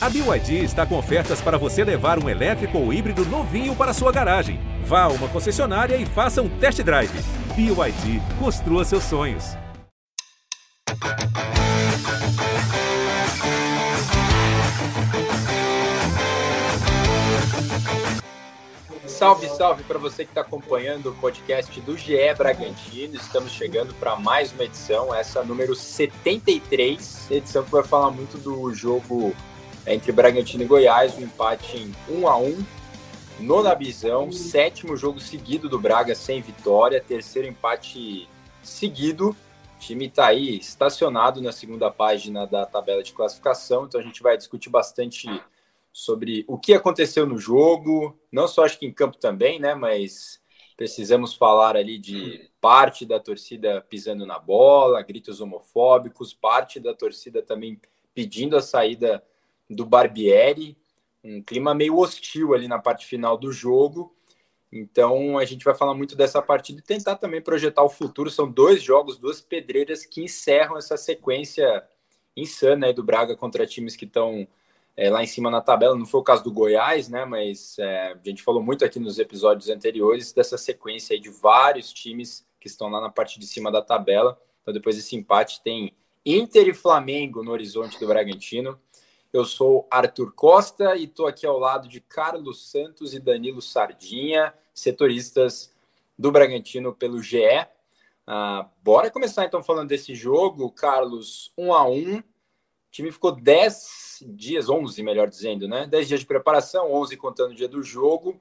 A BYD está com ofertas para você levar um elétrico ou híbrido novinho para sua garagem. Vá a uma concessionária e faça um test drive. BYD, construa seus sonhos. Salve, salve para você que está acompanhando o podcast do GE Bragantino. Estamos chegando para mais uma edição, essa número 73, edição que vai falar muito do jogo entre Bragantino e Goiás, um empate em 1 a 1 no Nabizão, sétimo jogo seguido do Braga sem vitória, terceiro empate seguido. O time está aí estacionado na segunda página da tabela de classificação, então a gente vai discutir bastante sobre o que aconteceu no jogo, não só acho que em campo também, né, mas precisamos falar ali de parte da torcida pisando na bola, gritos homofóbicos, parte da torcida também pedindo a saída do Barbieri, um clima meio hostil ali na parte final do jogo. Então a gente vai falar muito dessa partida e tentar também projetar o futuro. São dois jogos, duas pedreiras que encerram essa sequência insana do Braga contra times que estão é, lá em cima na tabela. Não foi o caso do Goiás, né? Mas é, a gente falou muito aqui nos episódios anteriores dessa sequência aí de vários times que estão lá na parte de cima da tabela. Então, depois desse empate, tem Inter e Flamengo no horizonte do Bragantino. Eu sou Arthur Costa e estou aqui ao lado de Carlos Santos e Danilo Sardinha, setoristas do Bragantino pelo GE. Ah, bora começar então falando desse jogo, Carlos, um a um. O time ficou 10 dias, 11 melhor dizendo, né? 10 dias de preparação, 11 contando o dia do jogo,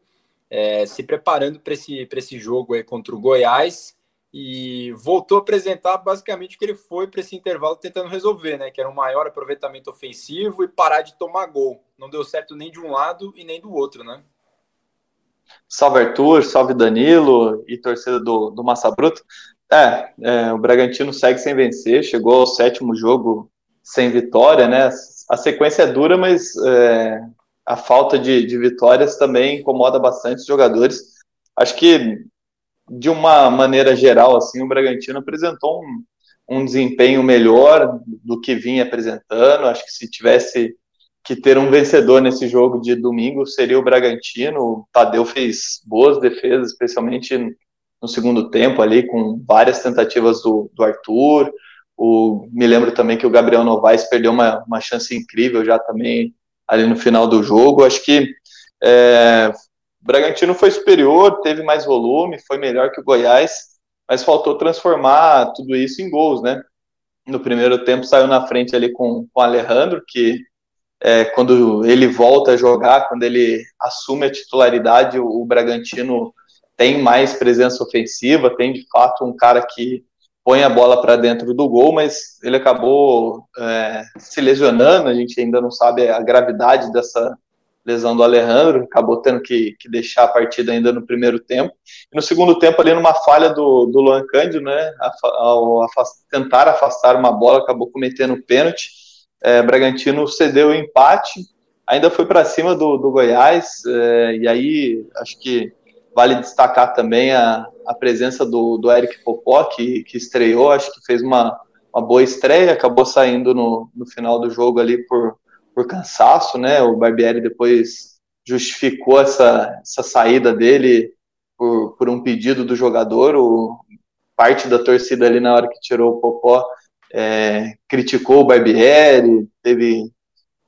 é, se preparando para esse, esse jogo aí contra o Goiás e voltou a apresentar basicamente o que ele foi para esse intervalo tentando resolver, né? Que era um maior aproveitamento ofensivo e parar de tomar gol. Não deu certo nem de um lado e nem do outro, né? Salve Arthur, salve Danilo e torcida do, do Massa Bruto. É, é, o Bragantino segue sem vencer, chegou ao sétimo jogo sem vitória, né? A sequência é dura, mas é, a falta de, de vitórias também incomoda bastante os jogadores. Acho que, de uma maneira geral, assim, o Bragantino apresentou um, um desempenho melhor do que vinha apresentando. Acho que se tivesse que ter um vencedor nesse jogo de domingo seria o Bragantino. O Tadeu fez boas defesas, especialmente no segundo tempo ali, com várias tentativas do, do Arthur. O, me lembro também que o Gabriel Novaes perdeu uma, uma chance incrível já também ali no final do jogo. Acho que é, Bragantino foi superior, teve mais volume, foi melhor que o Goiás, mas faltou transformar tudo isso em gols, né? No primeiro tempo saiu na frente ali com, o Alejandro, que é, quando ele volta a jogar, quando ele assume a titularidade, o, o Bragantino tem mais presença ofensiva, tem de fato um cara que põe a bola para dentro do gol, mas ele acabou é, se lesionando. A gente ainda não sabe a gravidade dessa lesão do Alejandro, acabou tendo que, que deixar a partida ainda no primeiro tempo. E no segundo tempo, ali numa falha do, do Luan Cândido, né, ao afast, tentar afastar uma bola, acabou cometendo pênalti. É, Bragantino cedeu o empate, ainda foi para cima do, do Goiás, é, e aí acho que Vale destacar também a, a presença do, do Eric Popó, que, que estreou, acho que fez uma, uma boa estreia, acabou saindo no, no final do jogo ali por, por cansaço, né? O Barbieri depois justificou essa, essa saída dele por, por um pedido do jogador. O, parte da torcida ali na hora que tirou o Popó é, criticou o Barbieri, teve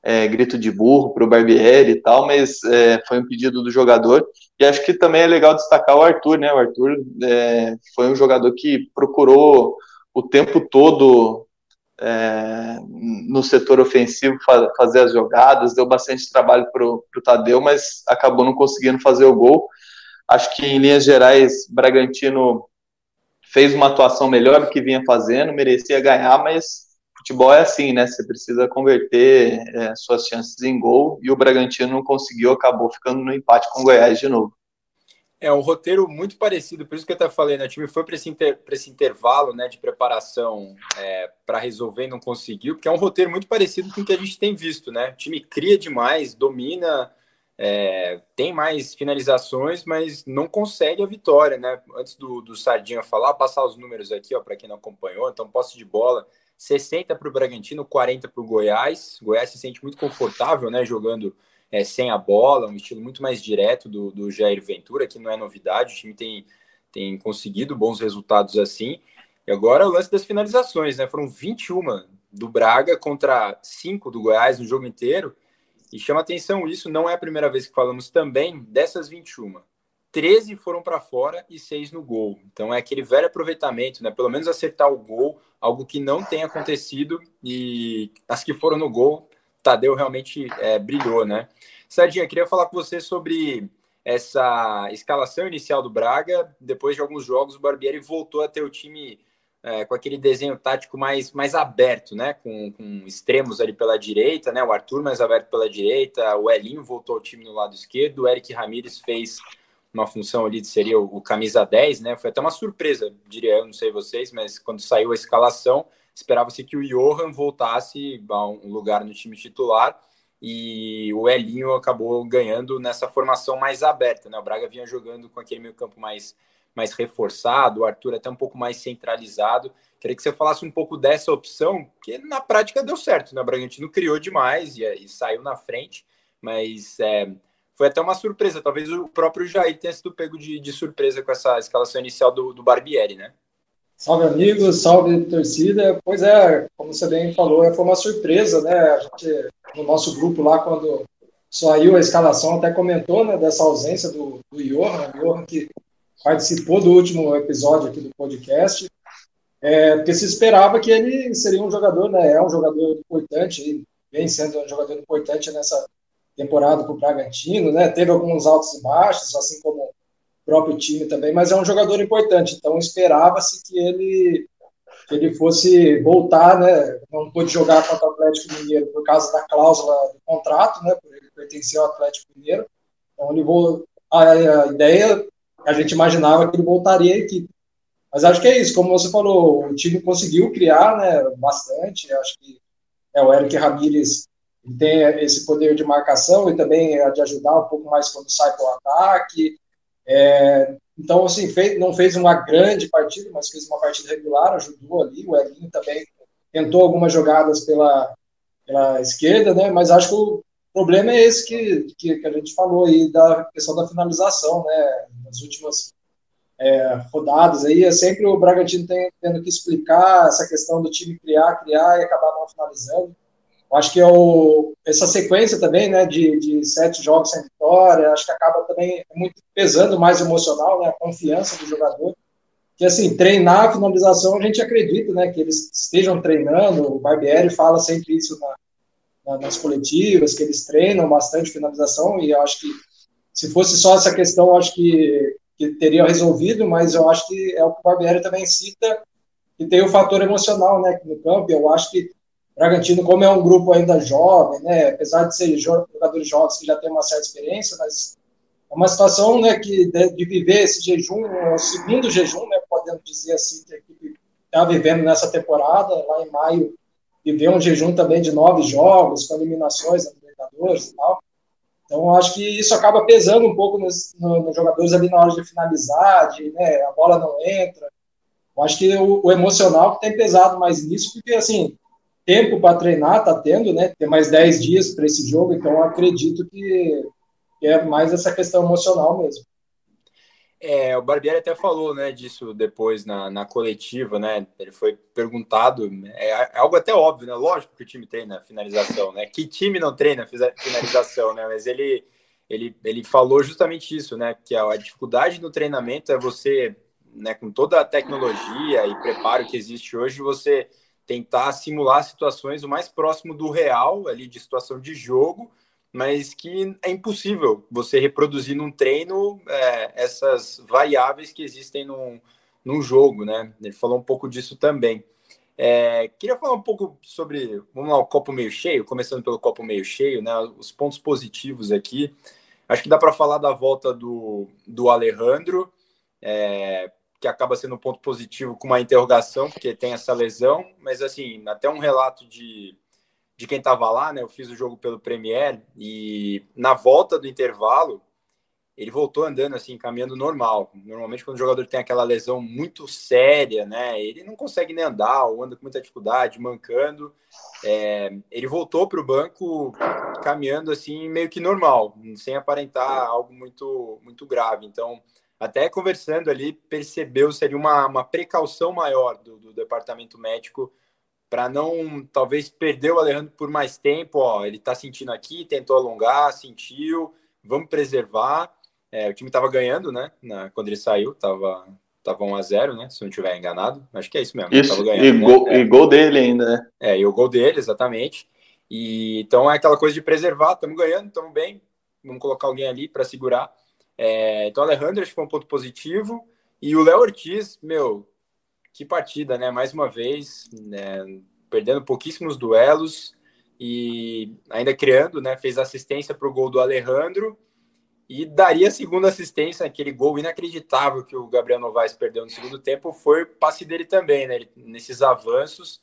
é, grito de burro para o Barbieri e tal, mas é, foi um pedido do jogador. E acho que também é legal destacar o Arthur, né? O Arthur é, foi um jogador que procurou o tempo todo é, no setor ofensivo fa fazer as jogadas, deu bastante trabalho para o Tadeu, mas acabou não conseguindo fazer o gol. Acho que em linhas gerais, Bragantino fez uma atuação melhor do que vinha fazendo, merecia ganhar, mas futebol é assim, né? Você precisa converter é, suas chances em gol e o Bragantino não conseguiu, acabou ficando no empate com o Goiás de novo. É um roteiro muito parecido, por isso que eu até falei, né? O time foi para esse, inter, esse intervalo né, de preparação é, para resolver e não conseguiu, porque é um roteiro muito parecido com o que a gente tem visto, né? O time cria demais, domina, é, tem mais finalizações, mas não consegue a vitória, né? Antes do, do Sardinha falar, passar os números aqui, ó, para quem não acompanhou, então posse de bola 60 para o Bragantino, 40 para o Goiás. O Goiás se sente muito confortável, né? Jogando é, sem a bola, um estilo muito mais direto do, do Jair Ventura, que não é novidade. O time tem, tem conseguido bons resultados assim. E agora o lance das finalizações, né? Foram 21 do Braga contra 5 do Goiás no jogo inteiro. E chama atenção isso, não é a primeira vez que falamos também dessas 21. 13 foram para fora e 6 no gol. Então é aquele velho aproveitamento, né? Pelo menos acertar o gol, algo que não tem acontecido. E as que foram no gol, Tadeu realmente é, brilhou, né? Sardinha, queria falar com você sobre essa escalação inicial do Braga. Depois de alguns jogos, o Barbieri voltou a ter o time é, com aquele desenho tático mais, mais aberto, né? Com, com, extremos ali pela direita, né? O Arthur mais aberto pela direita, o Elinho voltou ao time no lado esquerdo, o Eric Ramírez fez uma função ali de seria o, o, camisa 10, né? Foi até uma surpresa, diria eu, não sei vocês, mas quando saiu a escalação, esperava-se que o Johan voltasse a um lugar no time titular e o Elinho acabou ganhando nessa formação mais aberta, né? O Braga vinha jogando com aquele meio campo mais mais reforçado, o Arthur até um pouco mais centralizado. Queria que você falasse um pouco dessa opção, que na prática deu certo, né? O Bragantino criou demais e, e saiu na frente, mas é, foi até uma surpresa. Talvez o próprio Jair tenha sido pego de, de surpresa com essa escalação inicial do, do Barbieri, né? Salve amigos, salve torcida. Pois é, como você bem falou, foi uma surpresa, né? A gente, no nosso grupo lá, quando saiu a escalação, até comentou né, dessa ausência do, do Johan, Johan que participou do último episódio aqui do podcast, é, porque se esperava que ele seria um jogador, né? É um jogador importante, vem sendo um jogador importante nessa temporada para o Bragantino, né? Teve alguns altos e baixos, assim como próprio time também, mas é um jogador importante. Então esperava-se que ele que ele fosse voltar, né? Não pôde jogar contra o Atlético Mineiro por causa da cláusula do contrato, né? Por ele pertencer ao Atlético Mineiro. Então ele vou a, ideia a gente imaginava que ele voltaria à equipe. Mas acho que é isso, como você falou, o time conseguiu criar, né? Bastante. Acho que é o Eric Ramírez tem esse poder de marcação e também é de ajudar um pouco mais quando sai para o ataque. É, então, assim, fez, não fez uma grande partida, mas fez uma partida regular, ajudou ali. O Elinho também tentou algumas jogadas pela, pela esquerda, né? Mas acho que o problema é esse que, que, que a gente falou aí, da questão da finalização, né? Nas últimas é, rodadas aí, é sempre o Bragantino tem, tendo que explicar essa questão do time criar, criar e acabar não finalizando. Acho que é o, essa sequência também, né, de, de sete jogos sem vitória, acho que acaba também muito pesando mais emocional, né, a confiança do jogador. Que, assim, treinar a finalização, a gente acredita, né, que eles estejam treinando, o Barbieri fala sempre isso na, na, nas coletivas, que eles treinam bastante finalização, e eu acho que se fosse só essa questão, acho que, que teria resolvido, mas eu acho que é o que o Barbieri também cita, que tem o fator emocional, né, no campo, eu acho que Bragantino, como é um grupo ainda jovem, né, apesar de ser jogadores jovens que já têm uma certa experiência, mas é uma situação né, que de, de viver esse jejum, o segundo jejum, né, podemos dizer assim, que a equipe está vivendo nessa temporada, lá em maio, viver um jejum também de nove jogos, com eliminações da Libertadores e tal. Então, acho que isso acaba pesando um pouco nos, nos jogadores ali na hora de finalizar, de, né, a bola não entra. Eu acho que o, o emocional tem pesado mais nisso, porque, assim, tempo para treinar, tá tendo, né? Tem mais 10 dias para esse jogo, então acredito que, é mais essa questão emocional mesmo. É, o Barbieri até falou, né, disso depois na, na coletiva, né? Ele foi perguntado, é, é, algo até óbvio, né? Lógico que o time treina finalização, né? Que time não treina finalização, né? Mas ele ele, ele falou justamente isso, né? Que a, a dificuldade no treinamento é você, né, com toda a tecnologia e preparo que existe hoje, você tentar simular situações o mais próximo do real, ali de situação de jogo, mas que é impossível você reproduzir num treino é, essas variáveis que existem num, num jogo, né? Ele falou um pouco disso também. É, queria falar um pouco sobre, vamos lá, o copo meio cheio, começando pelo copo meio cheio, né? Os pontos positivos aqui. Acho que dá para falar da volta do, do Alejandro, é, que acaba sendo um ponto positivo com uma interrogação, porque tem essa lesão, mas assim, até um relato de, de quem estava lá, né? Eu fiz o jogo pelo Premier e na volta do intervalo, ele voltou andando assim, caminhando normal. Normalmente, quando o jogador tem aquela lesão muito séria, né, ele não consegue nem andar, ou anda com muita dificuldade, mancando. É, ele voltou para o banco caminhando assim, meio que normal, sem aparentar algo muito, muito grave. Então, até conversando ali, percebeu seria uma, uma precaução maior do, do departamento médico para não talvez perder o Alejandro por mais tempo. Ó, ele está sentindo aqui, tentou alongar, sentiu, vamos preservar é, o time estava ganhando, né? Na, quando ele saiu, estava tava 1 a 0 né? Se não estiver enganado. Acho que é isso mesmo. Isso, ganhando, e, né? gol, é. e gol dele ainda, né? É, e o gol dele, exatamente. E, então é aquela coisa de preservar, estamos ganhando, estamos bem, vamos colocar alguém ali para segurar. É, então Alejandro acho que foi um ponto positivo. E o Léo Ortiz, meu, que partida, né? Mais uma vez, né? perdendo pouquíssimos duelos e ainda criando, né? Fez assistência para o gol do Alejandro e daria a segunda assistência, aquele gol inacreditável que o Gabriel Novaes perdeu no segundo tempo, foi passe dele também, né? Ele, nesses avanços.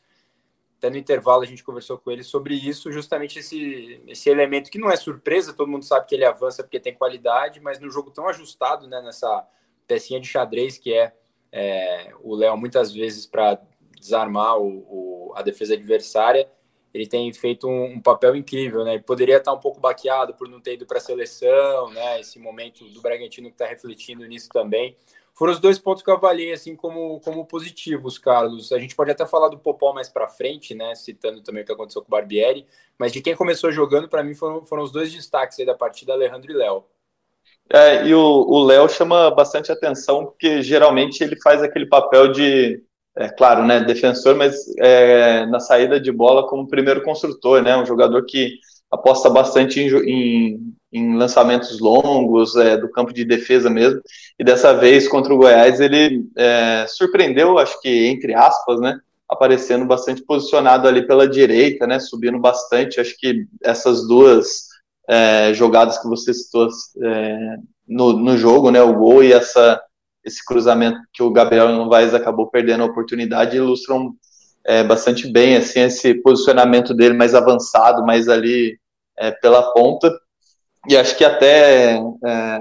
Até no intervalo a gente conversou com ele sobre isso, justamente esse, esse elemento que não é surpresa, todo mundo sabe que ele avança porque tem qualidade, mas no jogo tão ajustado, né? Nessa pecinha de xadrez que é, é o Léo, muitas vezes para desarmar o, o, a defesa adversária, ele tem feito um, um, papel incrível, né? Poderia estar um pouco baqueado por não ter ido para a seleção, né? Esse momento do Bragantino que está refletindo nisso também. Foram os dois pontos que eu avaliei assim como, como positivos, Carlos. A gente pode até falar do Popó mais para frente, né? Citando também o que aconteceu com o Barbieri, mas de quem começou jogando, para mim, foram, foram os dois destaques da partida, Alejandro e Léo. É, e o Léo chama bastante atenção, porque geralmente ele faz aquele papel de é claro, né, defensor, mas é, na saída de bola como primeiro construtor, né, um jogador que aposta bastante em, em, em lançamentos longos, é, do campo de defesa mesmo, e dessa vez contra o Goiás ele é, surpreendeu, acho que entre aspas, né, aparecendo bastante posicionado ali pela direita, né, subindo bastante, acho que essas duas é, jogadas que você citou é, no, no jogo, né, o gol e essa esse cruzamento que o Gabriel Novaes acabou perdendo a oportunidade ilustram é, bastante bem assim esse posicionamento dele mais avançado, mais ali é, pela ponta. E acho que até é,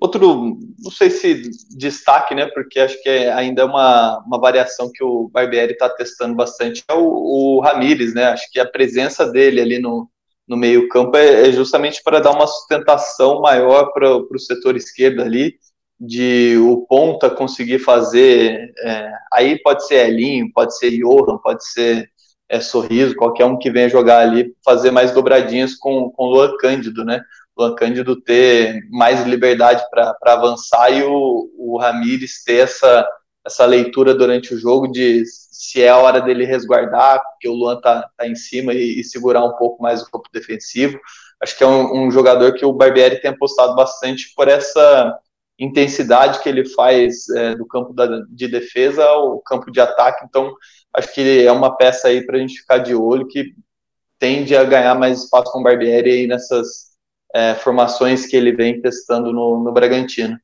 outro, não sei se destaque, né? Porque acho que ainda é uma, uma variação que o Barbieri está testando bastante é o, o Ramires, né? Acho que a presença dele ali no, no meio campo é, é justamente para dar uma sustentação maior para o setor esquerdo ali de o ponta conseguir fazer, é, aí pode ser Elinho, pode ser Johan, pode ser é, Sorriso, qualquer um que venha jogar ali, fazer mais dobradinhas com, com Luan Cândido, né? Luan Cândido ter mais liberdade para avançar e o, o Ramires ter essa, essa leitura durante o jogo de se é a hora dele resguardar, porque o Luan tá, tá em cima e, e segurar um pouco mais o campo defensivo. Acho que é um, um jogador que o Barbieri tem apostado bastante por essa intensidade que ele faz é, do campo da, de defesa ao campo de ataque. Então, acho que é uma peça aí para a gente ficar de olho que tende a ganhar mais espaço com o Barbieri aí nessas é, formações que ele vem testando no, no Bragantino.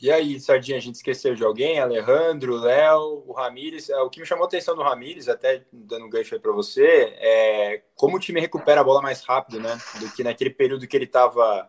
E aí, Sardinha, a gente esqueceu de alguém? Alejandro, Léo, o Ramires. É, o que me chamou a atenção do Ramires, até dando um gancho aí para você, é como o time recupera a bola mais rápido, né? Do que naquele período que ele estava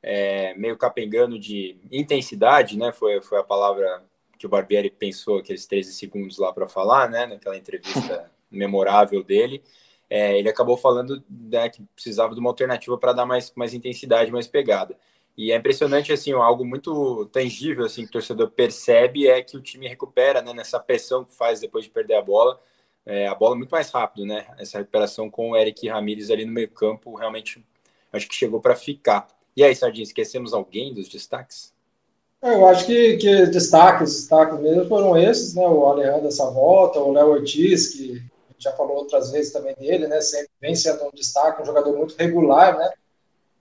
é, meio capengando de intensidade, né? Foi, foi a palavra que o Barbieri pensou aqueles 13 segundos lá para falar, né? Naquela entrevista memorável dele. É, ele acabou falando né, que precisava de uma alternativa para dar mais, mais intensidade, mais pegada. E é impressionante, assim, algo muito tangível, assim, que o torcedor percebe é que o time recupera, né, nessa pressão que faz depois de perder a bola, é, a bola muito mais rápido, né? Essa recuperação com o Eric Ramírez ali no meio campo, realmente, acho que chegou para ficar. E aí, Sardinha, esquecemos alguém dos destaques? É, eu acho que, que destaques, destaques mesmo foram esses, né? O Alejandro essa volta, o Léo Ortiz, que já falou outras vezes também dele, né? Sempre vem sendo um destaque, um jogador muito regular, né?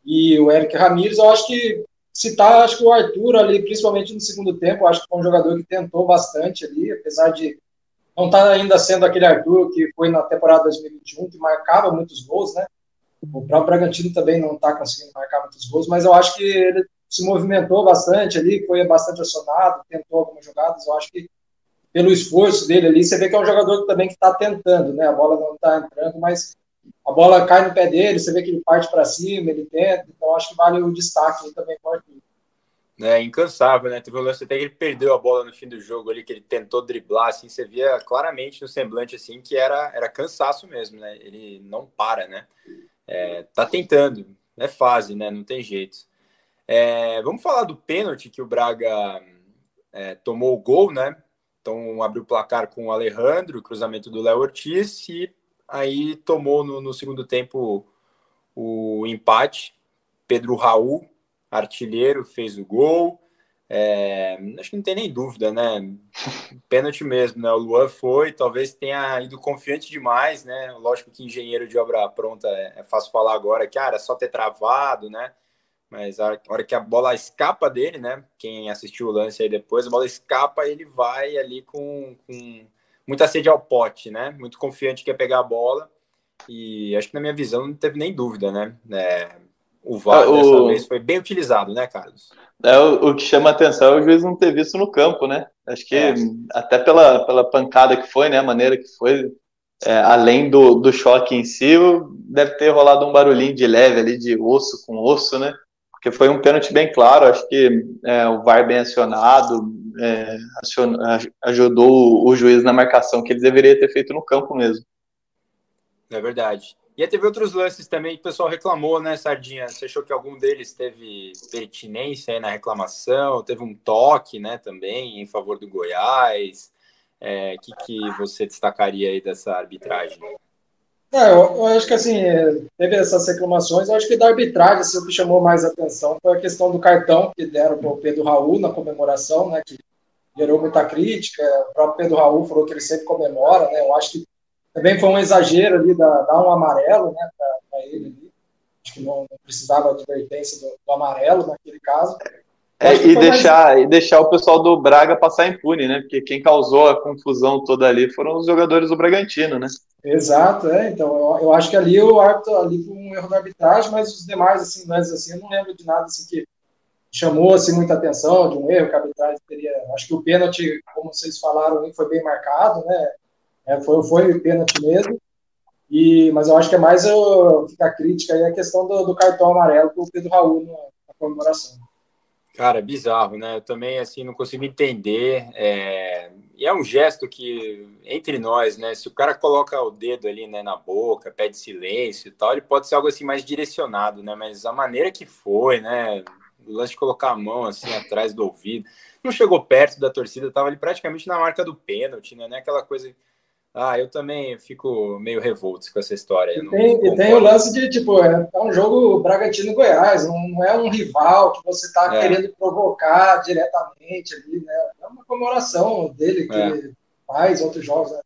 E o Eric Ramírez, eu acho que citar, acho que o Arthur ali, principalmente no segundo tempo, acho que foi um jogador que tentou bastante ali, apesar de não estar tá ainda sendo aquele Arthur que foi na temporada 2021, que marcava muitos gols, né? O próprio Bragantino também não está conseguindo marcar muitos gols, mas eu acho que ele se movimentou bastante ali, foi bastante acionado, tentou algumas jogadas. Eu acho que pelo esforço dele ali, você vê que é um jogador também que está tentando, né? A bola não está entrando, mas a bola cai no pé dele, você vê que ele parte para cima, ele tenta. Então acho que vale o destaque também Arthur. É incansável, né? Teve um lance até que ele perdeu a bola no fim do jogo ali, que ele tentou driblar, assim, você via claramente no semblante, assim, que era, era cansaço mesmo, né? Ele não para, né? É, tá tentando, é fase, né? Não tem jeito. É, vamos falar do pênalti que o Braga é, tomou o gol, né? Então abriu o placar com o Alejandro, cruzamento do Léo Ortiz, e aí tomou no, no segundo tempo o empate. Pedro Raul, artilheiro, fez o gol. É, acho que não tem nem dúvida, né? Pênalti mesmo, né? O Luan foi, talvez tenha ido confiante demais, né? Lógico que engenheiro de obra pronta é, é fácil falar agora que ah, era só ter travado, né? Mas a hora que a bola escapa dele, né? Quem assistiu o lance aí depois, a bola escapa, ele vai ali com, com muita sede ao pote, né? Muito confiante que ia pegar a bola. E acho que na minha visão não teve nem dúvida, né? É, o VAR é, o... dessa vez foi bem utilizado, né, Carlos? É, o, o, que chama atenção é o juiz não ter visto no campo, né? Acho que é. até pela, pela pancada que foi, né? A maneira que foi, é, além do, do choque em si, deve ter rolado um barulhinho de leve ali, de osso com osso, né? Porque foi um pênalti bem claro, acho que é, o VAR bem acionado, é, ajudou o, juiz na marcação que ele deveria ter feito no campo mesmo. É verdade. E aí teve outros lances também que o pessoal reclamou, né, Sardinha? Você achou que algum deles teve pertinência na reclamação? Teve um toque, né, também em favor do Goiás? O é, que, que você destacaria aí dessa arbitragem? É, eu, eu, acho que assim, teve essas reclamações, eu acho que da arbitragem, assim, o que chamou mais atenção foi a questão do cartão que deram para o Pedro Raul na comemoração, né, que gerou muita crítica, o próprio Pedro Raul falou que ele sempre comemora, né, eu acho que também foi um exagero ali, dar, dar um amarelo né, para ele ali. Acho que não, não precisava de advertência do, do, amarelo naquele caso. É, e, deixar, mais... e deixar o pessoal do Braga passar impune, né? Porque quem causou a confusão toda ali foram os jogadores do Bragantino, né? Exato, é. Então, eu, eu acho que ali o árbitro, ali foi um erro da arbitragem, mas os demais, assim, mas assim, eu não lembro de nada assim que chamou assim, muita atenção de um erro que a arbitragem teria. Acho que o pênalti, como vocês falaram, foi bem marcado, né? É, foi, foi pênalti mesmo. E, mas eu acho que é mais eu, ficar crítica aí a questão do, do cartão amarelo o Pedro Raul na, na, comemoração. Cara, é bizarro, né? Eu também assim não consigo entender. É... E é um gesto que entre nós, né? Se o cara coloca o dedo ali, né, na boca, pede silêncio e tal, ele pode ser algo assim mais direcionado, né? Mas a maneira que foi, né? O lance de colocar a mão assim atrás do ouvido, não chegou perto da torcida, tava ali praticamente na marca do pênalti, né? É aquela coisa ah, eu também fico meio revolto com essa história. E tem, e tem, o lance de, tipo, é, é um jogo Bragantino-Goiás, não, não, é um rival que você está é. querendo provocar diretamente ali, né? É uma comemoração dele que é. faz outros jogos. Né?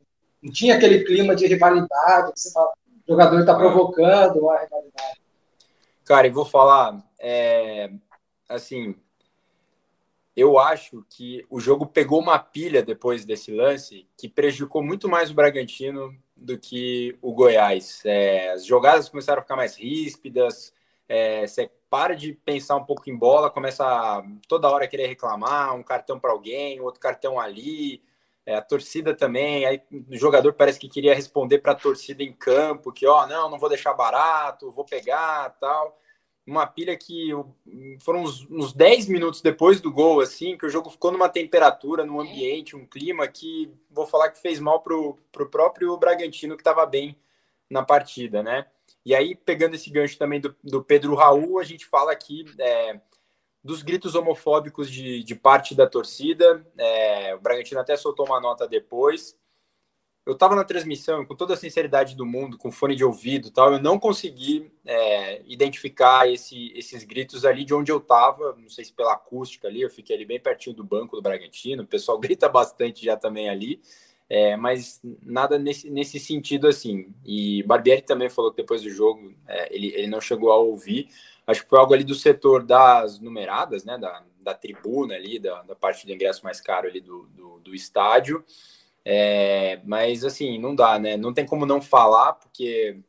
Não tinha aquele clima de rivalidade, que você fala, o jogador está é. provocando uma rivalidade. Cara, e vou falar, é, assim, eu acho que o jogo pegou uma pilha depois desse lance que prejudicou muito mais o Bragantino do que o Goiás. É, as jogadas começaram a ficar mais ríspidas, é, você para de pensar um pouco em bola, começa a, toda hora querer reclamar, um cartão para alguém, outro cartão ali, é, a torcida também, aí o jogador parece que queria responder para a torcida em campo, que ó, não, não vou deixar barato, vou pegar, tal uma pilha que foram uns, uns 10 minutos depois do gol, assim, que o jogo ficou numa temperatura, num ambiente, um clima que vou falar que fez mal pro, pro próprio Bragantino, que estava bem na partida, né? E aí, pegando esse gancho também do, do Pedro Raul, a gente fala aqui é, dos gritos homofóbicos de, de parte da torcida. É, o Bragantino até soltou uma nota depois eu estava na transmissão, com toda a sinceridade do mundo, com fone de ouvido tal, eu não consegui é, identificar esse, esses gritos ali de onde eu estava, não sei se pela acústica ali, eu fiquei ali bem pertinho do banco do Bragantino, o pessoal grita bastante já também ali, é, mas nada nesse, nesse sentido assim. E Barbieri também falou que depois do jogo é, ele, ele não chegou a ouvir, acho que foi algo ali do setor das numeradas, né, da, da tribuna ali, da, da parte do ingresso mais caro ali do, do, do estádio, é, mas assim, não dá, né? Não tem como não falar, porque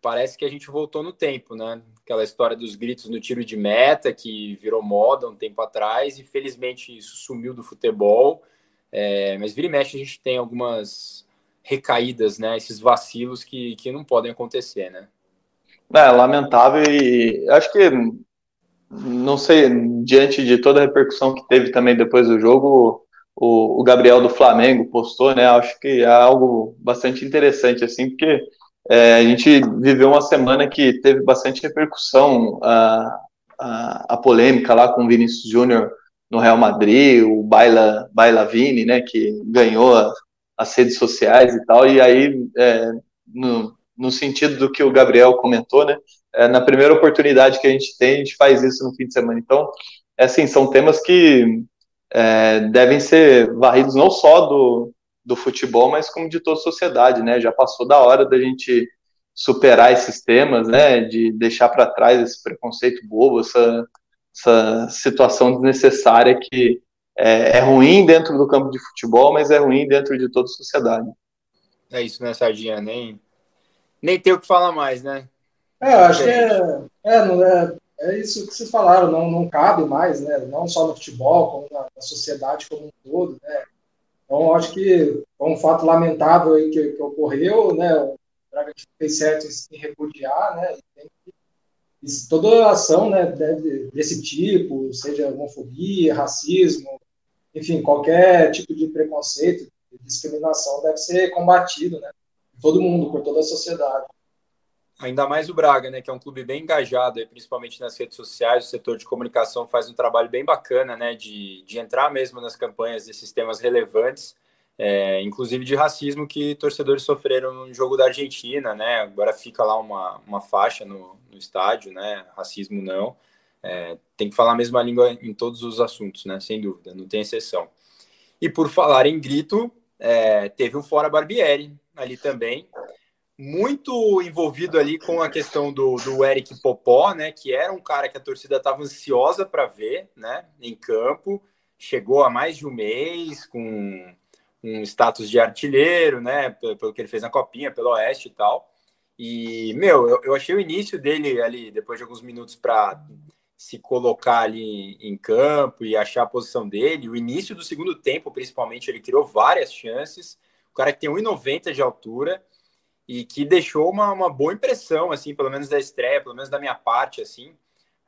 parece que a gente voltou no tempo, né? Aquela história dos gritos no tiro de meta, que virou moda um tempo atrás, e felizmente isso sumiu do futebol. É, mas vira e mexe a gente tem algumas recaídas, né? Esses vacilos que, que não podem acontecer, né? É, lamentável e acho que não sei, diante de toda a repercussão que teve também depois do jogo, o, o Gabriel do Flamengo postou, né? Acho que é algo bastante interessante, assim, porque é, a gente viveu uma semana que teve bastante repercussão, a, a, a polêmica lá com o Vinícius Júnior no Real Madrid, o Baila, Baila Vini, né, que ganhou a, as redes sociais e tal, e aí, é, no, no sentido do que o Gabriel comentou, né, é, na primeira oportunidade que a gente tem, a gente faz isso no fim de semana. Então, é assim, são temas que é, devem ser varridos não só do, do futebol, mas como de toda a sociedade, né? Já passou da hora da gente superar esses temas, né? De deixar para trás esse preconceito bobo, essa, essa situação desnecessária que é, é, ruim dentro do campo de futebol, mas é ruim dentro de toda a sociedade. É isso, né, Sardinha? Nem, nem tem o que falar mais, né? É, eu acho que é, é, não é, é isso que vocês falaram, não, não cabe mais, né? Não só no futebol, como na, na sociedade como um todo, né? Então, acho que é um fato lamentável aí que, que ocorreu, né? O Bragantino fez certo em repudiar, né? Que, toda ação né, deve, desse tipo, seja homofobia, racismo, enfim, qualquer tipo de preconceito, discriminação deve ser combatido, né? Todo mundo, por toda a sociedade. Ainda mais o Braga, né, que é um clube bem engajado, principalmente nas redes sociais, o setor de comunicação faz um trabalho bem bacana, né, de, de entrar mesmo nas campanhas desses temas relevantes, é, inclusive de racismo que torcedores sofreram no jogo da Argentina, né, agora fica lá uma, uma faixa no, no estádio, né, racismo não, é, tem que falar a mesma língua em todos os assuntos, né, sem dúvida, não tem exceção. E por falar em grito, é, teve um fora Barbieri ali também, muito envolvido ali com a questão do, do Eric Popó, né? Que era um cara que a torcida estava ansiosa para ver, né? Em campo, chegou há mais de um mês com um status de artilheiro, né? Pelo que ele fez na copinha, pelo Oeste e tal. E meu, eu, eu achei o início dele ali depois de alguns minutos para se colocar ali em campo e achar a posição dele. O início do segundo tempo, principalmente, ele criou várias chances. O cara que tem 1,90 de altura e que deixou uma, uma boa impressão, assim, pelo menos da estreia, pelo menos da minha parte, assim.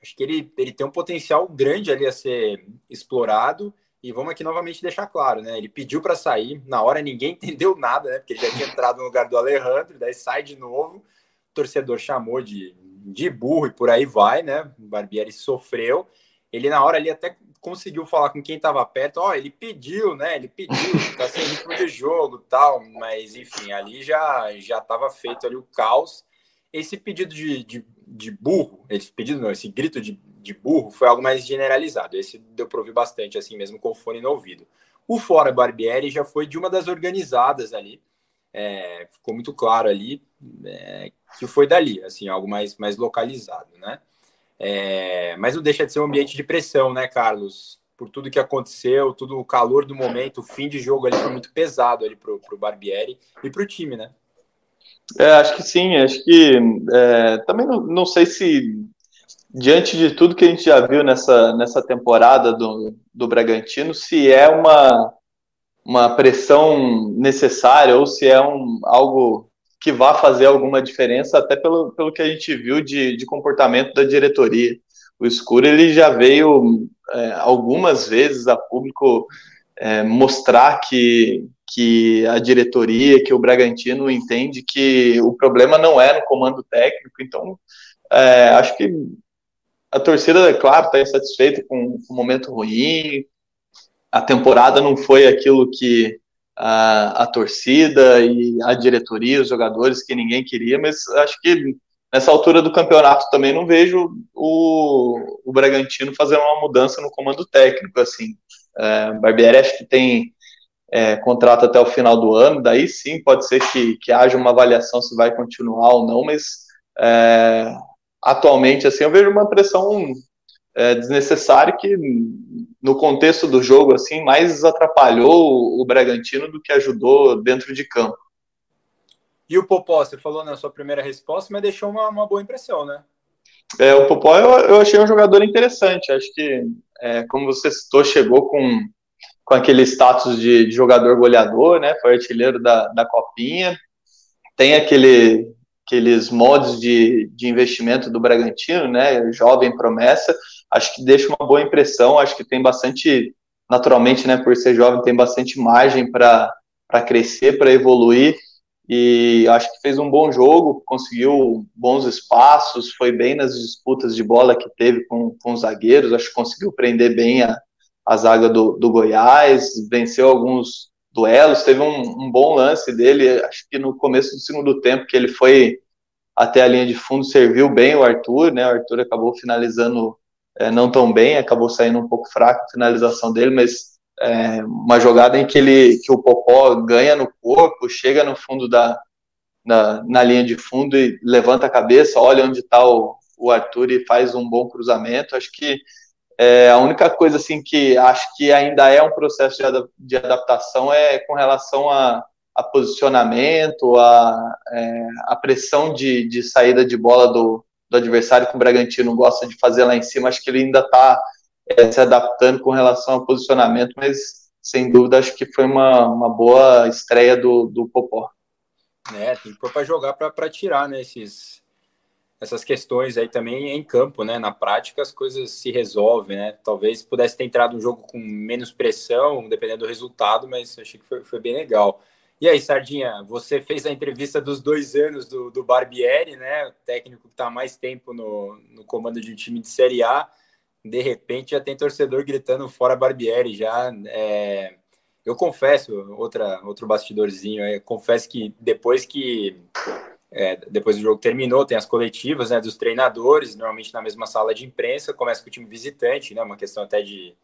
Acho que ele, ele tem um potencial grande ali a ser explorado. E vamos aqui novamente deixar claro, né? Ele pediu para sair, na hora ninguém entendeu nada, né? Porque ele já tinha entrado no lugar do Alejandro, daí sai de novo. O torcedor chamou de, de burro e por aí vai, né? O Barbieri sofreu. Ele na hora ali até conseguiu falar com quem estava perto, ó, oh, ele pediu, né? Ele pediu, tá sem ritmo de jogo, tal, mas enfim, ali já já estava feito ali o caos. Esse pedido de, de, de, burro, esse pedido não, esse grito de, de burro foi algo mais generalizado. Esse deu para ouvir bastante, assim mesmo com o fone no ouvido. O Fora Barbieri já foi de uma das organizadas ali, é, ficou muito claro ali é, que foi dali, assim, algo mais, mais localizado, né? É, mas não deixa de ser um ambiente de pressão, né, Carlos? Por tudo que aconteceu, tudo o calor do momento, o fim de jogo ali foi muito pesado ali pro, pro Barbieri e pro time, né? É, acho que sim, acho que é, também não, não sei se diante de tudo que a gente já viu nessa, nessa temporada do, do Bragantino, se é uma, uma pressão necessária ou se é um, algo que vá fazer alguma diferença, até pelo, pelo que a gente viu de, de comportamento da diretoria. O Escuro ele já veio é, algumas vezes a público é, mostrar que, que a diretoria, que o Bragantino entende que o problema não é no comando técnico, então é, acho que a torcida, é claro, está insatisfeita com, com o momento ruim, a temporada não foi aquilo que a, a torcida e a diretoria, os jogadores que ninguém queria, mas acho que nessa altura do campeonato também não vejo o, o Bragantino fazendo uma mudança no comando técnico, assim. É, Barbieri acho que tem é, contrato até o final do ano, daí sim pode ser que, que haja uma avaliação se vai continuar ou não, mas é, atualmente assim eu vejo uma pressão é, desnecessário que no contexto do jogo assim mais atrapalhou o Bragantino do que ajudou dentro de campo. E o Popó, você falou na sua primeira resposta, mas deixou uma, uma boa impressão, né? É, o Popó eu, eu achei um jogador interessante. Acho que, é, como você citou, chegou com, com aquele status de, de jogador goleador, né? Foi artilheiro da, da Copinha. Tem aquele, aqueles modos de, de investimento do Bragantino, né? Jovem promessa acho que deixa uma boa impressão, acho que tem bastante, naturalmente, né, por ser jovem, tem bastante margem para crescer, para evoluir, e acho que fez um bom jogo, conseguiu bons espaços, foi bem nas disputas de bola que teve com, com os zagueiros, acho que conseguiu prender bem a, a zaga do, do Goiás, venceu alguns duelos, teve um, um, bom lance dele, acho que no começo do segundo tempo, que ele foi até a linha de fundo, serviu bem o Arthur, né, o Arthur acabou finalizando é, não tão bem, acabou saindo um pouco fraco a finalização dele, mas é, uma jogada em que ele que o Popó ganha no corpo, chega no fundo da na, na linha de fundo e levanta a cabeça, olha onde está o, o Arthur e faz um bom cruzamento. Acho que é, a única coisa assim que acho que ainda é um processo de, de adaptação é com relação a, a posicionamento, a, é, a pressão de, de saída de bola do, do adversário que o Bragantino gosta de fazer lá em cima. Acho que ele ainda está é, se adaptando com relação ao posicionamento, mas sem dúvida acho que foi uma, uma boa estreia do, do Popó. É, tem que pôr para jogar para tirar né, esses, essas questões aí também em campo, né? Na prática as coisas se resolvem, né? Talvez pudesse ter entrado um jogo com menos pressão, dependendo do resultado, mas achei que foi, foi bem legal. E aí, Sardinha, você fez a entrevista dos dois anos do, do Barbieri, né? O técnico que está mais tempo no, no comando de um time de Série A. De repente já tem torcedor gritando fora Barbieri já. É... Eu confesso, outra, outro bastidorzinho, confesso que depois que é, depois do jogo terminou, tem as coletivas né, dos treinadores, normalmente na mesma sala de imprensa, começa com o time visitante, né, uma questão até de,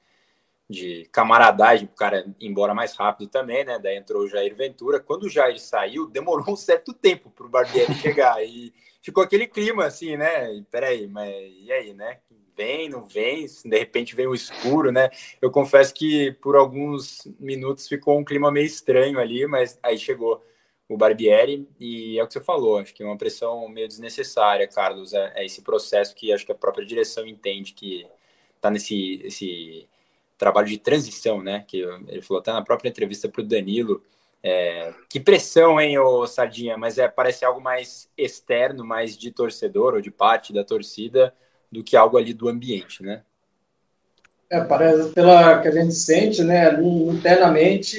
de camaradagem, para o cara ir embora mais rápido também, né? Daí entrou o Jair Ventura. Quando o Jair saiu, demorou um certo tempo para o Barbieri chegar. E ficou aquele clima assim, né? Peraí, mas e aí, né? Vem, não vem, de repente vem o escuro, né? Eu confesso que por alguns minutos ficou um clima meio estranho ali, mas aí chegou o Barbieri, e é o que você falou, acho que é uma pressão meio desnecessária, Carlos, é, é esse processo que acho que a própria direção entende que está nesse esse trabalho de transição, né, que ele falou até na própria entrevista para o Danilo, é, que pressão, hein, ô Sardinha, mas é, parece algo mais externo, mais de torcedor ou de parte da torcida, do que algo ali do ambiente, né? É, parece, pela que a gente sente, né, ali internamente,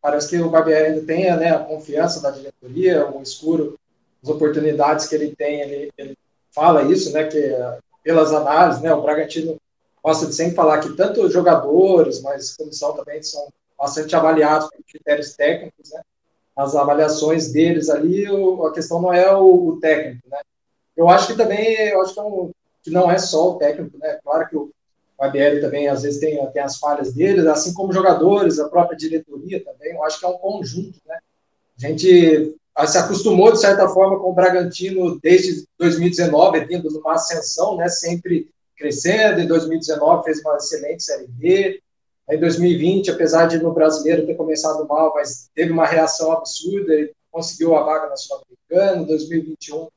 Parece que o Barbieri ainda tem né, a confiança da diretoria, o escuro, as oportunidades que ele tem, ele, ele fala isso, né, que pelas análises, né, o Bragantino gosta de sempre falar que tanto jogadores, mas comissão também são bastante avaliados por critérios técnicos, né, as avaliações deles ali, a questão não é o, técnico, né. Eu acho que também, eu acho que, é um, que não é só o técnico, né, claro que o ABL também, às vezes, tem, tem as falhas deles, assim como jogadores, a própria diretoria também. Eu acho que é um conjunto, né? A gente se acostumou, de certa forma, com o Bragantino desde 2019, vindo numa ascensão, né? Sempre crescendo. Em 2019 fez uma excelente Série B. Em 2020, apesar de no brasileiro ter começado mal, mas teve uma reação absurda, ele conseguiu a vaga na Sul-Americana. Em 2021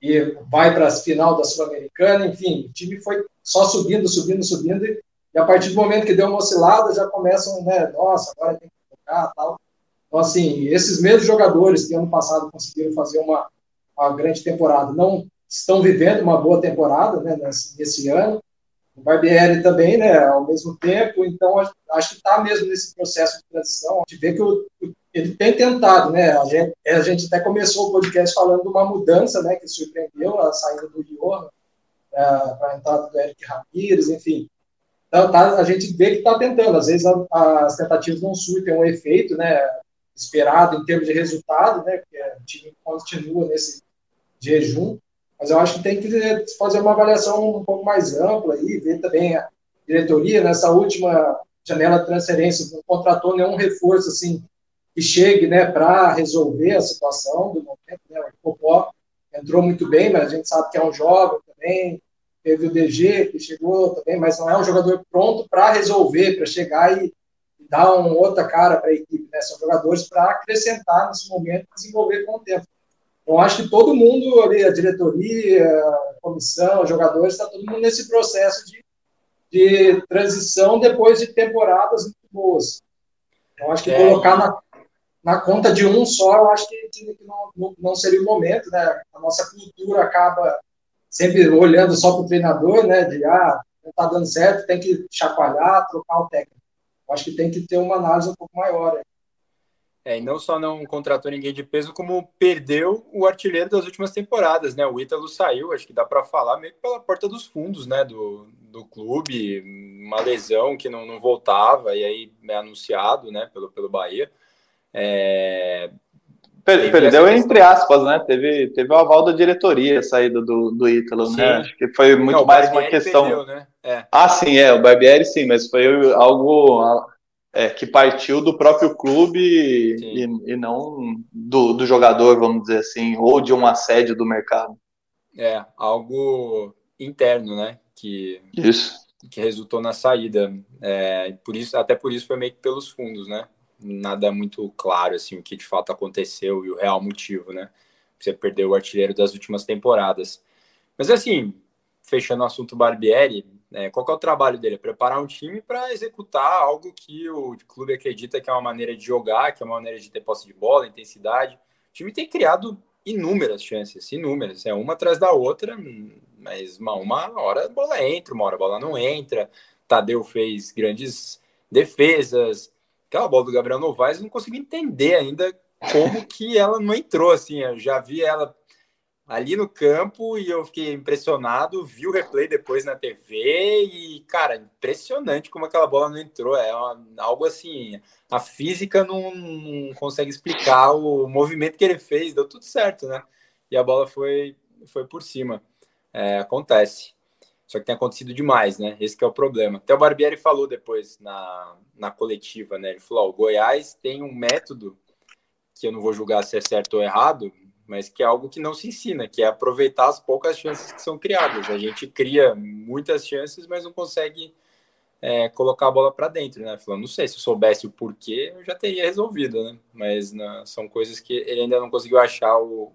e vai para a final da Sul-Americana, enfim, o time foi só subindo, subindo, subindo, e a partir do momento que deu uma oscilada, já começam, né, nossa, agora tem que tocar tal. Então, assim, esses mesmos jogadores que ano passado conseguiram fazer uma, uma grande temporada, não estão vivendo uma boa temporada, né, nesse, nesse ano, o Barbieri também, né, ao mesmo tempo, então acho que está mesmo nesse processo de transição, a gente vê que o, ele tem tentado, né, a gente, a gente até começou o podcast falando de uma mudança, né, que surpreendeu a saída do Iorra é, para a entrada do Eric Ramirez, enfim, então, tá, a gente vê que está tentando, às vezes a, as tentativas não surtem um efeito, né, esperado em termos de resultado, né, porque o time continua nesse jejum, mas eu acho que tem que fazer uma avaliação um pouco mais ampla e ver também a diretoria nessa última janela de transferência não contratou nenhum reforço assim que chegue, né, para resolver a situação do momento. Né? O Popó entrou muito bem, mas a gente sabe que é um jovem também. Teve o DG que chegou também, mas não é um jogador pronto para resolver, para chegar e, e dar uma outra cara para a equipe. Né? São jogadores para acrescentar nesse momento, desenvolver com o tempo. Então, acho que todo mundo ali, a diretoria, a comissão, os jogadores, está todo mundo nesse processo de, de transição depois de temporadas muito boas. Então, acho que é, colocar na, na conta de um só, eu acho que, que não, não, seria o momento, né? A nossa cultura acaba sempre olhando só para o treinador, né? De ah, não está dando certo, tem que chacoalhar, trocar o técnico. Acho que tem que ter uma análise um pouco maior. É, e não só não contratou ninguém de peso, como perdeu o artilheiro das últimas temporadas, né? O Ítalo saiu, acho que dá para falar meio que pela porta dos fundos, né? Do, do clube, uma lesão que não, não voltava, e aí é anunciado, né? Pelo, pelo Bahia. É, Per, perdeu entre aspas, né? Teve, teve o aval da diretoria a saída do, do Ítalo, né? Acho que foi muito não, mais uma questão. Perdeu, né? é. Ah, sim, é, o Barbieri sim, mas foi algo é, que partiu do próprio clube e, e, não do, do jogador, vamos dizer assim, ou de um assédio do mercado. É, algo interno, né? Que, isso. que resultou na saída. É, por isso, até por isso foi meio que pelos fundos, né? Nada muito claro assim o que de fato aconteceu e o real motivo, né? Você perdeu o artilheiro das últimas temporadas. Mas assim, fechando o assunto Barbieri, é, qual é o trabalho dele? Preparar um time para executar algo que o clube acredita que é uma maneira de jogar, que é uma maneira de ter posse de bola, intensidade. O time tem criado inúmeras chances, inúmeras, é uma atrás da outra, mas uma, uma hora a bola entra, uma hora a bola não entra. Tadeu fez grandes defesas. Aquela bola do Gabriel Novaes, não consigo entender ainda como que ela não entrou, assim, eu já vi ela ali no campo e eu fiquei impressionado, vi o replay depois na TV e, cara, impressionante como aquela bola não entrou. É uma, algo assim, a física não, não, consegue explicar o movimento que ele fez, deu tudo certo, né? E a bola foi, foi por cima. É, acontece. Só que tem acontecido demais, né? Esse é o problema. Até o Barbieri falou depois na, na coletiva, né? Ele falou: o Goiás tem um método que eu não vou julgar se é certo ou errado, mas que é algo que não se ensina, que é aproveitar as poucas chances que são criadas. A gente cria muitas chances, mas não consegue é, colocar a bola para dentro, né? Falando, não sei se eu soubesse o porquê, eu já teria resolvido, né? Mas são coisas que ele ainda não conseguiu achar o,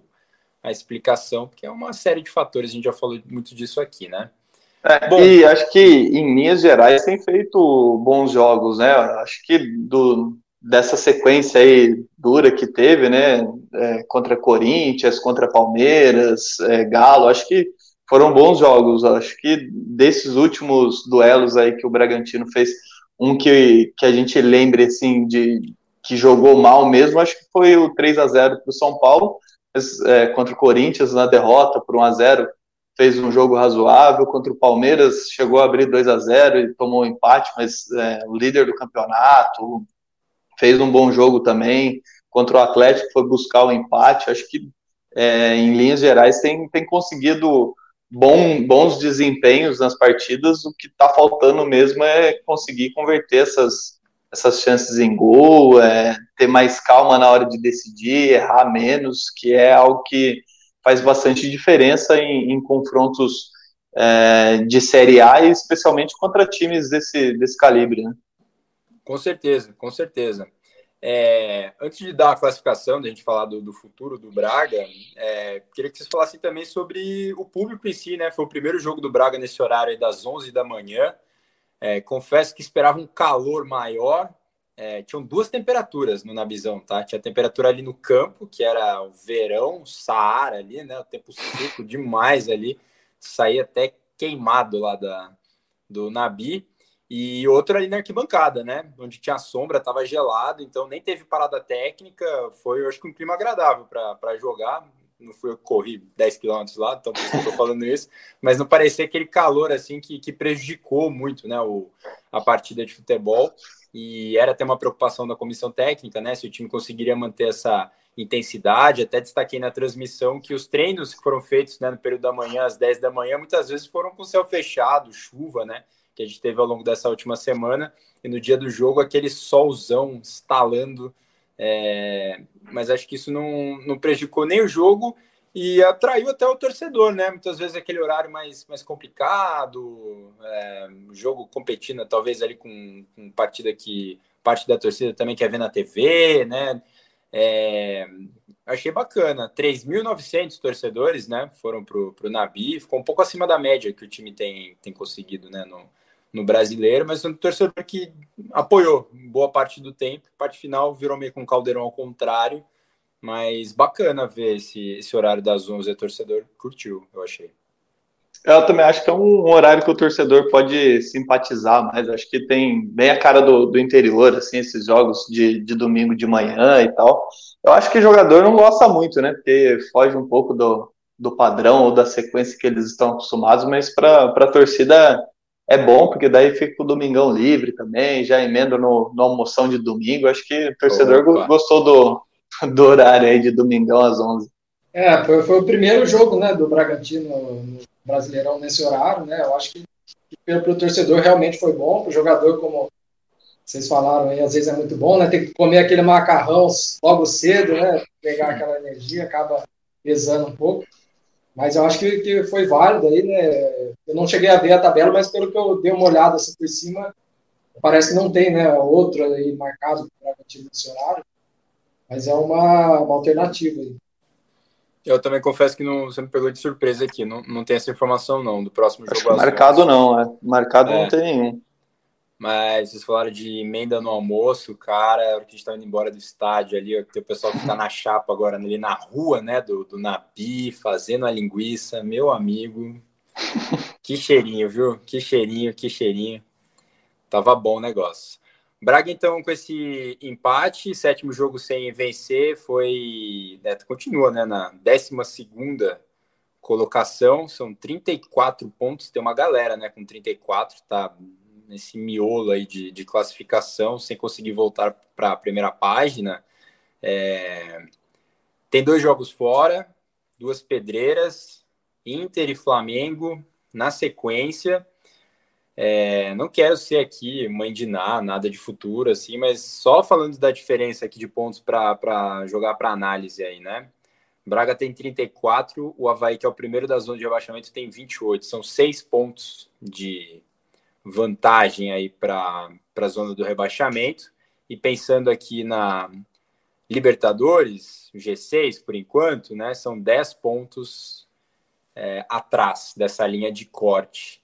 a explicação, porque é uma série de fatores, a gente já falou muito disso aqui, né? É, Bom, e acho que em linhas gerais tem feito bons jogos, né? Acho que do, dessa sequência aí dura que teve, né, é, contra Corinthians, contra Palmeiras, é, Galo, acho que foram bons jogos. Acho que desses últimos duelos aí que o Bragantino fez, um que, que a gente lembre assim de que jogou mal mesmo, acho que foi o 3 a 0 para o São Paulo, mas, é, contra o Corinthians na derrota por 1 a 0 fez um jogo razoável contra o Palmeiras, chegou a abrir 2 a 0 e tomou um empate, mas é, o líder do campeonato, fez um bom jogo também. Contra o Atlético foi buscar o empate. Acho que, é, em linhas gerais, tem, tem conseguido bom, bons desempenhos nas partidas. O que está faltando mesmo é conseguir converter essas, essas chances em gol, é, ter mais calma na hora de decidir, errar menos, que é algo que faz bastante diferença em, em confrontos é, de Série A, especialmente contra times desse, desse calibre. Né? Com certeza, com certeza. É, antes de dar a classificação, da gente falar do, do futuro do Braga, é, queria que vocês falassem também sobre o público em si, né? Foi o primeiro jogo do Braga nesse horário das 11 da manhã. É, confesso que esperava um calor maior. É, tinham duas temperaturas no Nabizão, tá? Tinha a temperatura ali no campo, que era o verão, Saara ali, né? O tempo seco demais ali. Saía até queimado lá da, do Nabi e outro ali na arquibancada, né? Onde tinha sombra, estava gelado, então nem teve parada técnica. Foi, eu acho que um clima agradável para jogar. Não fui eu corri 10 quilômetros lá, então estou falando isso, mas não parecia aquele calor assim que, que prejudicou muito né, o, a partida de futebol. E era até uma preocupação da comissão técnica, né? Se o time conseguiria manter essa intensidade. Até destaquei na transmissão que os treinos que foram feitos né, no período da manhã, às 10 da manhã, muitas vezes foram com céu fechado, chuva, né? Que a gente teve ao longo dessa última semana. E no dia do jogo, aquele solzão estalando. É... Mas acho que isso não, não prejudicou nem o jogo e atraiu até o torcedor, né? Muitas vezes aquele horário mais, mais complicado, é, jogo competindo talvez ali com, com partida que parte da torcida também quer ver na TV, né? É, achei bacana. 3.900 torcedores, né? Foram pro, pro Nabi, ficou um pouco acima da média que o time tem, tem conseguido, né? No, no brasileiro, mas um torcedor que apoiou boa parte do tempo. Parte final virou meio com um caldeirão ao contrário, mas bacana ver esse, esse horário das 11. O torcedor curtiu, eu achei. Eu também acho que é um horário que o torcedor pode simpatizar mais. Acho que tem bem a cara do, do interior, assim, esses jogos de, de domingo de manhã e tal. Eu acho que o jogador não gosta muito, né? Porque foge um pouco do, do padrão ou da sequência que eles estão acostumados, mas para a torcida é bom, porque daí fica o domingão livre também, já emenda no, no almoção de domingo. Acho que o torcedor Opa. gostou do, do horário aí de domingão às 11. É, foi, foi o primeiro jogo né, do Bragantino no Brasileirão nesse horário, né? Eu acho que, que para o torcedor realmente foi bom, para o jogador, como vocês falaram aí, às vezes é muito bom, né? Tem que comer aquele macarrão logo cedo, né? Pegar aquela energia, acaba pesando um pouco. Mas eu acho que, que foi válido aí, né? Eu não cheguei a ver a tabela, mas pelo que eu dei uma olhada assim por cima, parece que não tem, né? Outro aí marcado para o nesse horário. Mas é uma, uma alternativa aí. Eu também confesso que não, você me pegou de surpresa aqui. Não, não tem essa informação, não, do próximo jogo. Marcado não, é. Marcado é. não tem nenhum. Mas vocês falaram de emenda no almoço, cara, a hora que a gente tá indo embora do estádio ali, o pessoal que tá na chapa agora, ali na rua, né, do, do Nabi, fazendo a linguiça, meu amigo. Que cheirinho, viu? Que cheirinho, que cheirinho. Tava bom o negócio. Braga, então, com esse empate, sétimo jogo sem vencer, foi. Né, continua, né, na 12 colocação, são 34 pontos, tem uma galera, né, com 34, tá nesse miolo aí de, de classificação, sem conseguir voltar para a primeira página. É... Tem dois jogos fora, duas pedreiras, Inter e Flamengo na sequência. É, não quero ser aqui mãe de nada, nada de futuro, assim, mas só falando da diferença aqui de pontos para jogar para análise aí, né? Braga tem 34, o Havaí, que é o primeiro da zona de rebaixamento, tem 28. São seis pontos de, vantagem aí para a zona do rebaixamento. E pensando aqui na Libertadores, G6 por enquanto, né, são 10 pontos é, atrás dessa linha de corte.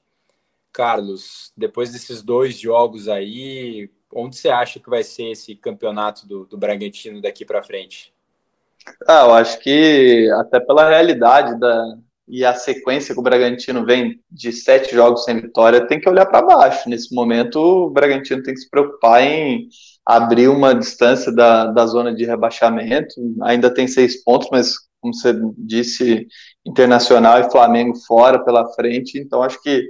Carlos, depois desses dois jogos aí, onde você acha que vai ser esse campeonato do, do Bragantino daqui para frente? Ah, eu acho que até pela realidade da, e a sequência que o Bragantino vem de sete jogos sem vitória, tem que olhar para baixo. Nesse momento, o Bragantino tem que se preocupar em abrir uma distância da, da zona de rebaixamento. Ainda tem seis pontos, mas, como você disse, Internacional e Flamengo fora pela frente. Então, acho que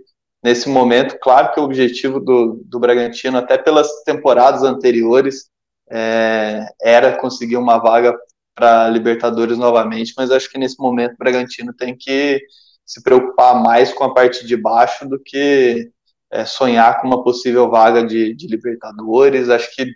nesse momento, claro que o objetivo do, do Bragantino, até pelas temporadas anteriores, é, era conseguir uma vaga para Libertadores novamente, mas acho que nesse momento o Bragantino tem que se preocupar mais com a parte de baixo do que é, sonhar com uma possível vaga de, de Libertadores. Acho que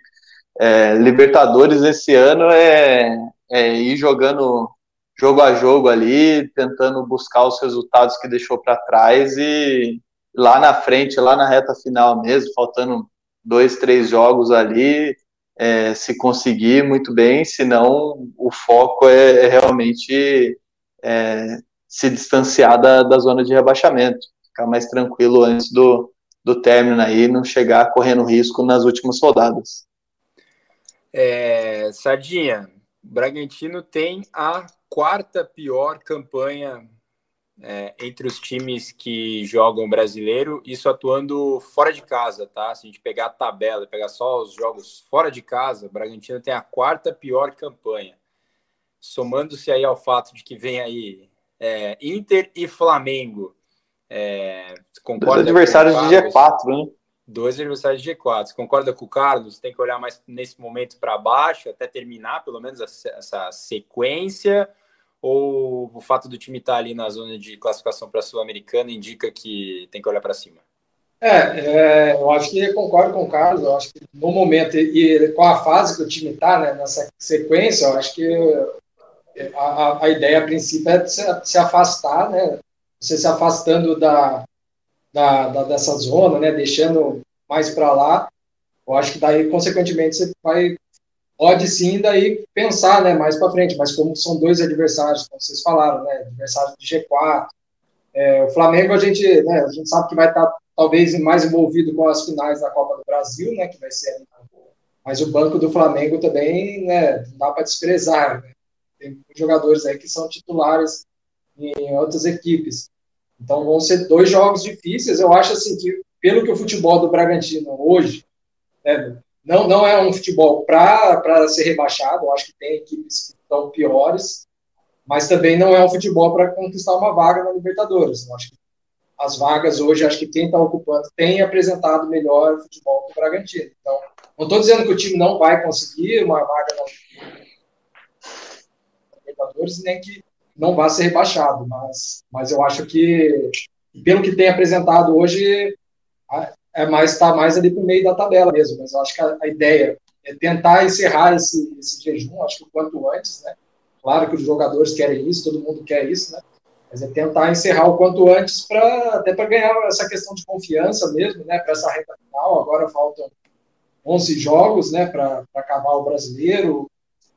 é, Libertadores esse ano é, é, ir jogando jogo a jogo ali, tentando buscar os resultados que deixou para trás e lá na frente, lá na reta final mesmo, faltando dois, três jogos ali, é, se conseguir muito bem, senão o foco é, é realmente é, se distanciar da, da zona de rebaixamento, ficar mais tranquilo antes do, do término aí, não chegar correndo risco nas últimas rodadas. É, Sardinha, Bragantino tem a quarta pior campanha é, entre os times que jogam brasileiro, isso atuando fora de casa, tá? Se a gente pegar a tabela, pegar só os jogos fora de casa, o Bragantino tem a quarta pior campanha. Somando-se aí ao fato de que vem aí é, Inter e Flamengo. É, Dois adversários de G4, né? Dois adversários de G4. Você concorda com o Carlos? Tem que olhar mais nesse momento para baixo, até terminar pelo menos essa sequência ou o fato do time estar tá ali na zona de classificação para a Sul-Americana indica que tem que olhar para cima? É, é, eu acho que concordo com o Carlos. Eu acho que no momento e, com a fase que o time está, né, nessa sequência, eu acho que a, a ideia a princípio é se, se, afastar, né? Você se afastando da, da, da dessa zona, né? Deixando mais para lá. Eu acho que daí, consequentemente, você vai pode sim daí pensar né, mais para frente, mas como são dois adversários, como vocês falaram, né, adversários de G4, é, o Flamengo a gente, né, a gente sabe que vai estar tá, talvez mais envolvido com as finais da Copa do Brasil, né, que vai ser mas o banco do Flamengo também, né, não dá para desprezar, né? tem jogadores aí que são titulares em outras equipes. Então vão ser dois jogos difíceis. Eu acho assim que, pelo que o futebol do Bragantino hoje, né, não, não é um futebol para ser rebaixado. Eu acho que tem equipes que estão piores, mas também não é um futebol para conquistar uma vaga na Libertadores. Eu acho que as vagas hoje, acho que quem está ocupando tem apresentado melhor futebol que o Bragantino. Então, não estou dizendo que o time não vai conseguir uma vaga na Libertadores, nem que não vá ser rebaixado, mas, mas eu acho que, pelo que tem apresentado hoje, é mais está mais ali para o meio da tabela mesmo. Mas eu acho que a, a ideia é tentar encerrar esse, esse jejum, acho que o quanto antes, né? Claro que os jogadores querem isso, todo mundo quer isso, né? Mas é tentar encerrar o quanto antes para até para ganhar essa questão de confiança mesmo, né? Para essa reta final. Agora faltam 11 jogos, né? Para acabar o brasileiro.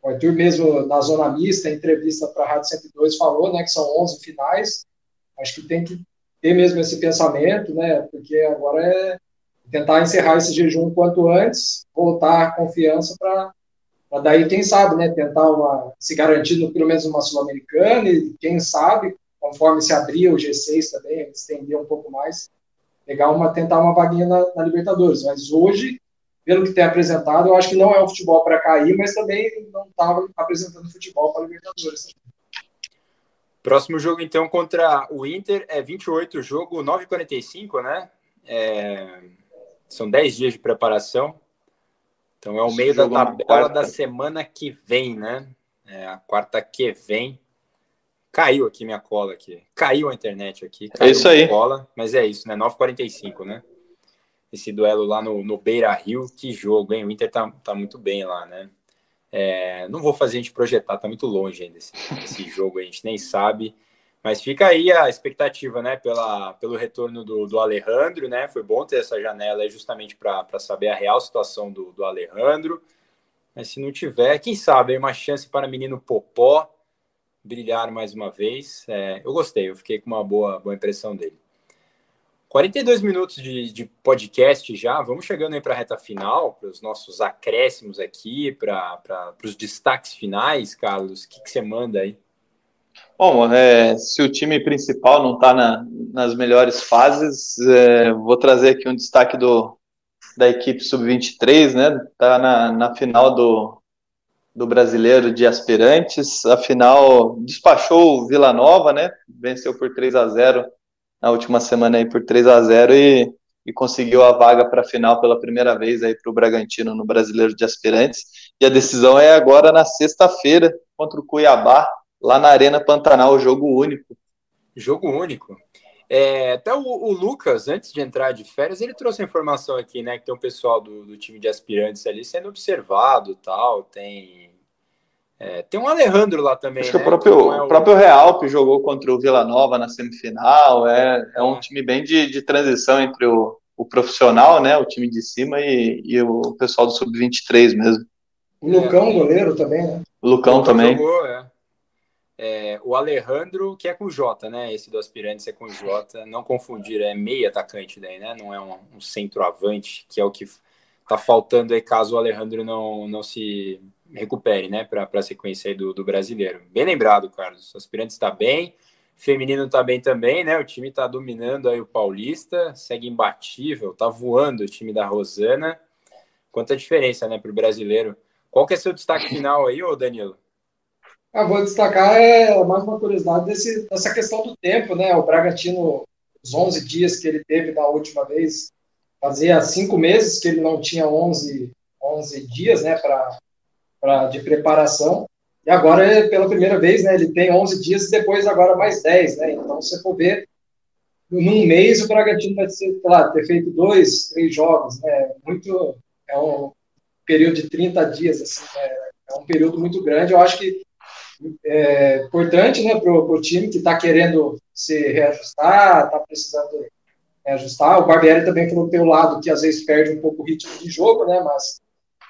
O Arthur mesmo na zona mista, em entrevista para a Rádio 102 falou, né? Que são 11 finais. Acho que tem que ter mesmo esse pensamento, né? Porque agora é tentar encerrar esse jejum quanto antes, voltar a confiança para daí, quem sabe, né, tentar uma, se garantir no, pelo menos uma Sul-Americana e quem sabe conforme se abria o G6 também, estender um pouco mais, pegar uma, tentar uma vaguinha na, na, Libertadores. Mas hoje, pelo que tem apresentado, eu acho que não é um futebol para cair, mas também não estava apresentando futebol para Libertadores. Próximo jogo, então, contra o Inter, é 28 jogo, 9h45, né? É... São 10 dias de preparação. Então é o meio da tabela da semana que vem, né? É a quarta que vem. Caiu aqui minha cola aqui. Caiu a internet aqui. é isso aí. Cola, mas é isso, né? 9h45, né? Esse duelo lá no, no Beira Rio, que jogo, hein? O Inter tá, tá muito bem lá, né? É, não vou fazer a gente projetar, tá muito longe ainda esse, esse jogo, a gente nem sabe. Mas fica aí a expectativa, né, pela, pelo retorno do, do Alejandro, né? Foi bom ter essa janela justamente para saber a real situação do, do Alejandro. Mas se não tiver, quem sabe, uma chance para menino Popó brilhar mais uma vez. É, eu gostei, eu fiquei com uma boa, boa impressão dele. 42 minutos de, de podcast já, vamos chegando aí para a reta final, para os nossos acréscimos aqui, para os destaques finais, Carlos. O que, que você manda aí? Bom, é, se o time principal não está na, nas melhores fases, é, vou trazer aqui um destaque do, da equipe sub-23, né? Está na, na final do, do brasileiro de aspirantes. Afinal, despachou o Vila Nova, né? Venceu por 3 a 0 na última semana aí por 3 a 0 e, e conseguiu a vaga para a final pela primeira vez aí para o Bragantino no brasileiro de aspirantes. E a decisão é agora na sexta-feira contra o Cuiabá, lá na Arena Pantanal, jogo único. Jogo único. É, até o, o, Lucas, antes de entrar de férias, ele trouxe a informação aqui, né? Que tem um pessoal do, do time de aspirantes ali sendo observado tal. Tem. É, tem um Alejandro lá também. Acho né, que o próprio, é o... próprio Real que jogou contra o Vila Nova na semifinal. É, é um é. time bem de, de transição entre o, o profissional, né? O time de cima e, e o pessoal do Sub-23 mesmo. O Lucão, goleiro também, né? O Lucão, Lucão também. Jogou, é. É, o Alejandro, que é com J, né? Esse do aspirante é com J. Não confundir, é meio atacante daí, né? Não é um, um centroavante, que é o que tá faltando aí caso o Alejandro não, não se recupere, né? Para a sequência aí do, do brasileiro. Bem lembrado, Carlos. O aspirante está bem. Feminino está bem também, né? O time está dominando aí o Paulista, segue imbatível, tá voando o time da Rosana. Quanta diferença, né, para o brasileiro. Qual que é seu destaque final aí, ô Danilo? Ah, vou destacar é mais uma curiosidade desse, dessa questão do tempo, né? O Bragantino, os 11 dias que ele teve da última vez, fazia cinco meses que ele não tinha 11, 11 dias, né, pra, pra, de preparação. E agora, pela primeira vez, né, ele tem 11 dias e depois agora mais 10, né? Então, se for ver, num mês o Bragantino vai ter, lá, ter feito dois, três jogos, né? Muito, é um período de 30 dias, assim, né? é um período muito grande. Eu acho que é, importante né, para o time que está querendo se reajustar, está precisando reajustar. O Barbieri também falou pelo lado que às vezes perde um pouco o ritmo de jogo, né, mas,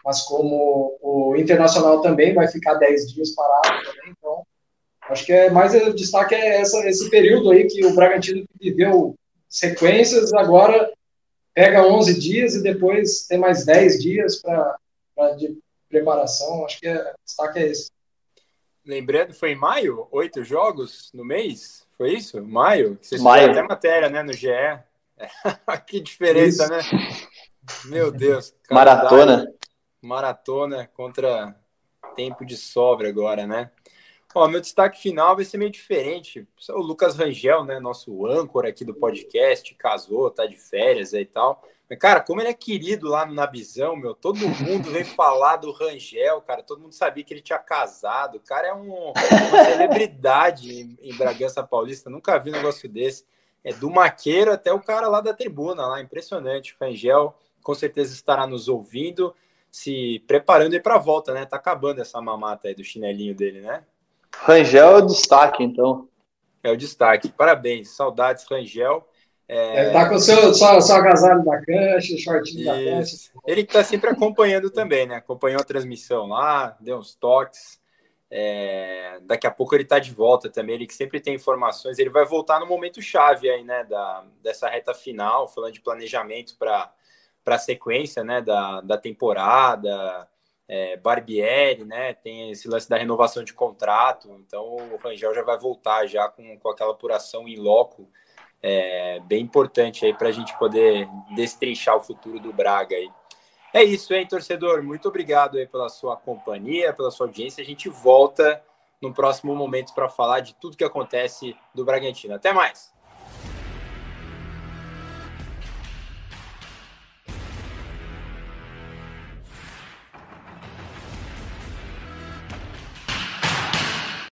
mas como o Internacional também vai ficar 10 dias parado também, então acho que é mais o destaque é essa, esse período aí que o Bragantino viveu sequências, agora pega 11 dias e depois tem mais 10 dias para de preparação, acho que é, o destaque é esse. Lembrando, foi em maio, oito jogos no mês? Foi isso? Maio? Vocês Maio. até matéria, né, no GE. que diferença, isso. né? Meu Deus. Maratona. Maratona contra tempo de sobra agora, né? Ó, meu destaque final vai ser meio diferente. O Lucas Rangel, né, nosso âncora aqui do podcast, casou, tá de férias aí e tal. Mas, cara, como ele é querido lá no Nabizão, meu, todo mundo vem falar do Rangel, cara, todo mundo sabia que ele tinha casado. O cara é um, uma celebridade em, em Bragança Paulista, nunca vi um negócio desse. É do Maqueiro até o cara lá da tribuna, lá, impressionante. O Rangel com certeza estará nos ouvindo, se preparando aí para a volta, né? Tá acabando essa mamata aí do chinelinho dele, né? Rangel é o destaque, então. É o destaque. Parabéns, saudades, Rangel. É... Ele tá com o seu, só, só agasalho da cancha, shortinho da cancha. Ele que tá sempre acompanhando também, né? Acompanhou a transmissão lá, deu uns toques. É... Daqui a pouco ele tá de volta também, ele que sempre tem informações. Ele vai voltar no momento chave aí, né? Da, dessa reta final, falando de planejamento para a sequência né? da, da temporada é, Barbieri, né? Tem esse lance da renovação de contrato, então o Rangel já vai voltar já com, com aquela apuração em loco é, bem importante aí para a gente poder destrinchar o futuro do Braga aí. É isso, hein, torcedor? Muito obrigado aí pela sua companhia, pela sua audiência. A gente volta no próximo momento para falar de tudo que acontece do Bragantino. Até mais!